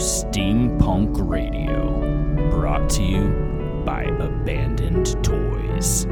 Steampunk Radio, brought to you by Abandoned Toys.